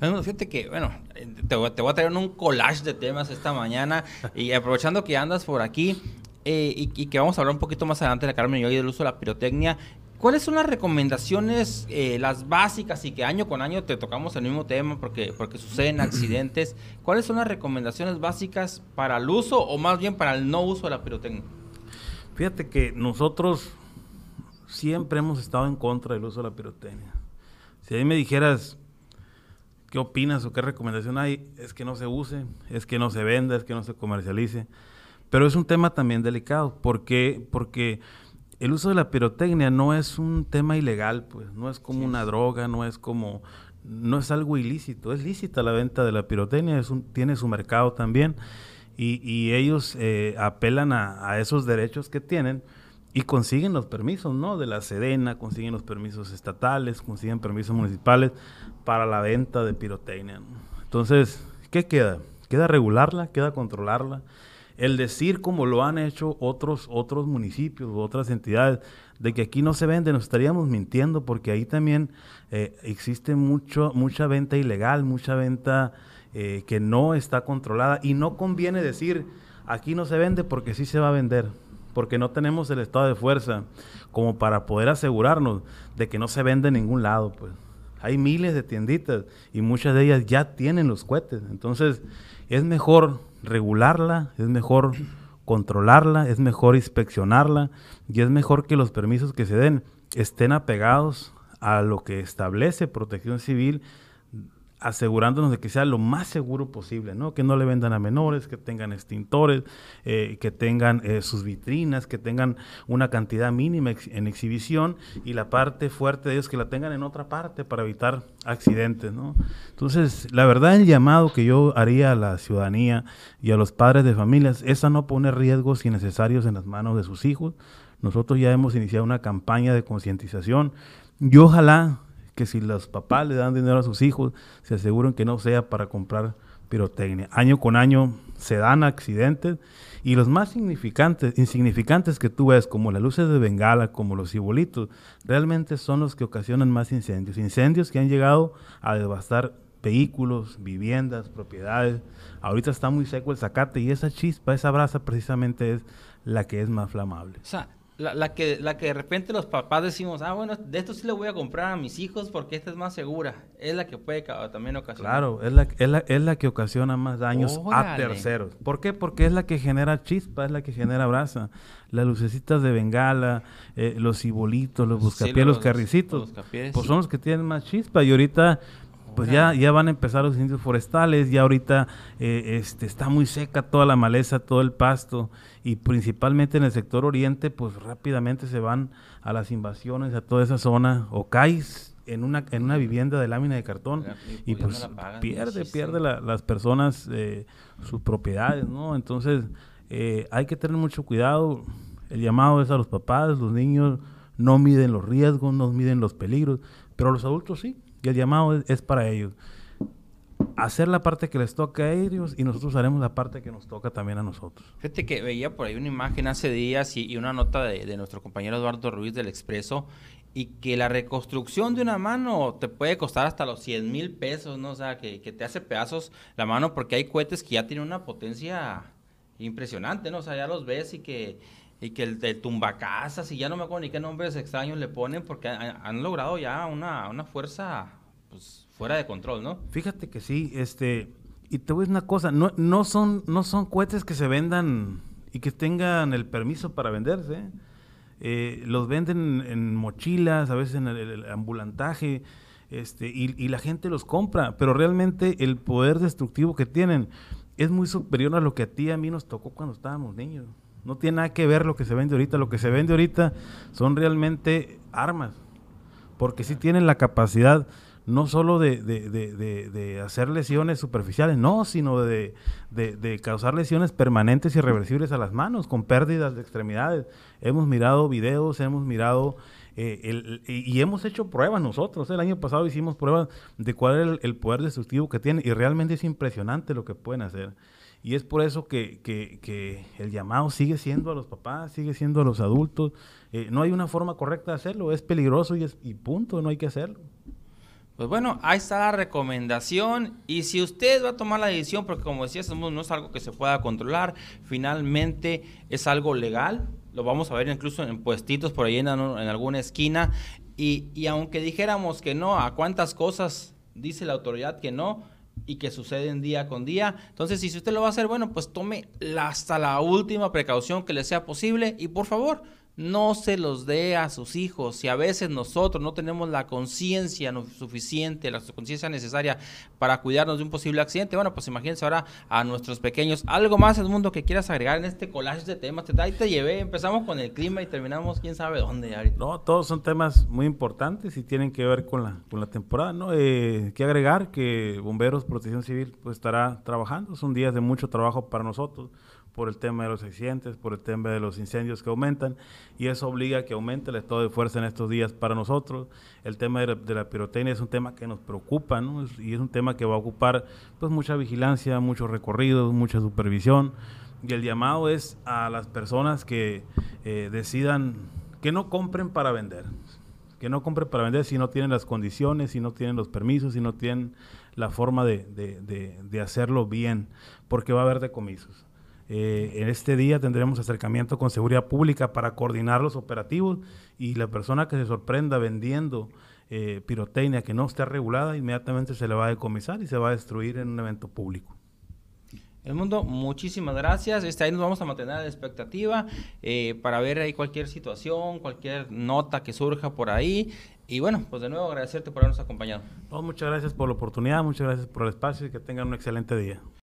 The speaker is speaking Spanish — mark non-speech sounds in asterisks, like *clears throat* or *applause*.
Bueno, fíjate que, bueno, te, voy a traer un collage de temas esta mañana y aprovechando que andas por aquí eh, y, que vamos a hablar un poquito más adelante de Carmen y hoy del uso de la pirotecnia, ¿cuáles son las recomendaciones, eh, las básicas y que año con año te tocamos el mismo tema porque, porque suceden *clears throat* accidentes? ¿Cuáles son las recomendaciones básicas para el uso o más bien para el no uso de la pirotecnia? Fíjate que nosotros siempre hemos estado en contra del uso de la pirotecnia. Si a mí me dijeras, ¿qué opinas o qué recomendación hay? Es que no se use, es que no se venda, es que no se comercialice. Pero es un tema también delicado. ¿Por qué? Porque el uso de la pirotecnia no es un tema ilegal, pues, no es como una droga, no es como, no es algo ilícito, es lícita la venta de la pirotecnia, es un, tiene su mercado también, y, ellos eh, apelan a, a, esos derechos que tienen y consiguen los permisos, ¿no? De la Sedena, consiguen los permisos estatales, consiguen permisos municipales para la venta de pirotecnia. Entonces, ¿qué queda? Queda regularla, queda controlarla. El decir como lo han hecho otros, otros municipios u otras entidades, de que aquí no se vende, nos estaríamos mintiendo porque ahí también eh, existe mucho, mucha venta ilegal, mucha venta eh, que no está controlada y no conviene decir aquí no se vende porque sí se va a vender porque no tenemos el estado de fuerza como para poder asegurarnos de que no se vende en ningún lado, pues. Hay miles de tienditas y muchas de ellas ya tienen los cohetes. Entonces, es mejor regularla, es mejor *clears throat* controlarla, es mejor inspeccionarla y es mejor que los permisos que se den estén apegados a lo que establece Protección Civil asegurándonos de que sea lo más seguro posible, ¿no? Que no le vendan a menores, que tengan extintores, eh, que tengan eh, sus vitrinas, que tengan una cantidad mínima en exhibición y la parte fuerte de ellos que la tengan en otra parte para evitar accidentes, ¿no? Entonces, la verdad el llamado que yo haría a la ciudadanía y a los padres de familias es a no poner riesgos innecesarios en las manos de sus hijos. Nosotros ya hemos iniciado una campaña de concientización y ojalá que si los papás le dan dinero a sus hijos, se aseguren que no sea para comprar pirotecnia. Año con año se dan accidentes y los más significantes, insignificantes que tú ves, como las luces de bengala, como los cibolitos, realmente son los que ocasionan más incendios. Incendios que han llegado a devastar vehículos, viviendas, propiedades. Ahorita está muy seco el zacate y esa chispa, esa brasa precisamente es la que es más flamable. La, que, la que de repente los papás decimos, ah, bueno, de esto sí le voy a comprar a mis hijos porque esta es más segura. Es la que puede también ocasionar. Claro, es la, es la, es la que ocasiona más daños a terceros. ¿Por qué? Porque es la que genera chispa, es la que genera brasa. Las lucecitas de bengala, eh, los cibolitos, los buscapiés, los, carricitos, pues son los que tienen más chispa. Y ahorita pues ya, ya van a empezar los incendios forestales, ya ahorita eh, este, está muy seca toda la maleza, todo el pasto, y principalmente en el sector oriente, pues rápidamente se van a las invasiones, a toda esa zona, o caes en una, en una vivienda de lámina de cartón y, pues, pierde, pierde las personas eh, sus propiedades, ¿no? Entonces eh, hay que tener mucho cuidado, el llamado es a los papás, los niños no miden los riesgos, no miden los peligros, pero los adultos sí, y el llamado es, para ellos. Hacer la parte que les toca a ellos y nosotros haremos la parte que nos toca también a nosotros. Fíjate que veía por ahí una imagen hace días y, una nota de, nuestro compañero Eduardo Ruiz del Expreso y que la reconstrucción de una mano te puede costar hasta los 100 mil pesos, ¿no? O sea, que, te hace pedazos la mano porque hay cohetes que ya tienen una potencia impresionante, ¿no? O sea, ya los ves y que y que el de tumbacasas y ya no me acuerdo ni qué nombres extraños le ponen porque han, logrado ya una, una fuerza pues, fuera de control, ¿no? Fíjate que sí, este, y te voy a decir una cosa, no, no, son, no son cohetes que se vendan y que tengan el permiso para venderse. Eh, los venden en mochilas, a veces en el, ambulantaje, este, y, y, la gente los compra, pero realmente el poder destructivo que tienen es muy superior a lo que a ti y a mí nos tocó cuando estábamos niños. No tiene nada que ver lo que se vende ahorita. Lo que se vende ahorita son realmente armas. Porque sí tienen la capacidad no solo de, hacer lesiones superficiales, no, sino de, causar lesiones permanentes y reversibles a las manos, con pérdidas de extremidades. Hemos mirado videos, hemos mirado eh, y hemos hecho pruebas nosotros. El año pasado hicimos pruebas de cuál es el, el poder destructivo que tienen y realmente es impresionante lo que pueden hacer. Y es por eso que, que, el llamado sigue siendo a los papás, sigue siendo a los adultos. Eh, no hay una forma correcta de hacerlo, es peligroso y, es, y punto, no hay que hacerlo. Pues bueno, ahí está la recomendación y si usted va a tomar la decisión, porque como decía, no es algo que se pueda controlar, finalmente es algo legal, lo vamos a ver incluso en puestitos por ahí en, alguna esquina y, y aunque dijéramos que no, a cuántas cosas dice la autoridad que no, y que suceden día con día. Entonces, si usted lo va a hacer, bueno, pues tome hasta la última precaución que le sea posible y por favor, no se los dé a sus hijos. Si a veces nosotros no tenemos la conciencia suficiente, la conciencia necesaria para cuidarnos de un posible accidente, bueno, pues imagínense ahora a nuestros pequeños. Algo más, mundo que quieras agregar en este collage de temas. Te, ahí te llevé, empezamos con el clima y terminamos quién sabe dónde. No, todos son temas muy importantes y tienen que ver con la, con la temporada, ¿no? Eh, que agregar que Bomberos, Protección Civil, pues estará trabajando. Son días de mucho trabajo para nosotros por el tema de los accidentes, por el tema de los incendios que aumentan, y eso obliga a que aumente el estado de fuerza en estos días para nosotros. El tema de la, pirotecnia es un tema que nos preocupa, y es un tema que va a ocupar pues mucha vigilancia, muchos recorridos, mucha supervisión, y el llamado es a las personas que eh, decidan que no compren para vender, que no compren para vender si no tienen las condiciones, si no tienen los permisos, si no tienen la forma de, de hacerlo bien, porque va a haber decomisos. Eh, en este día tendremos acercamiento con seguridad pública para coordinar los operativos y la persona que se sorprenda vendiendo eh, pirotecnia que no esté regulada, inmediatamente se le va a decomisar y se va a destruir en un evento público. El mundo, muchísimas gracias. Este, ahí nos vamos a mantener a la expectativa eh, para ver ahí cualquier situación, cualquier nota que surja por ahí. Y bueno, pues de nuevo agradecerte por habernos acompañado. muchas gracias por la oportunidad, muchas gracias por el espacio y que tengan un excelente día.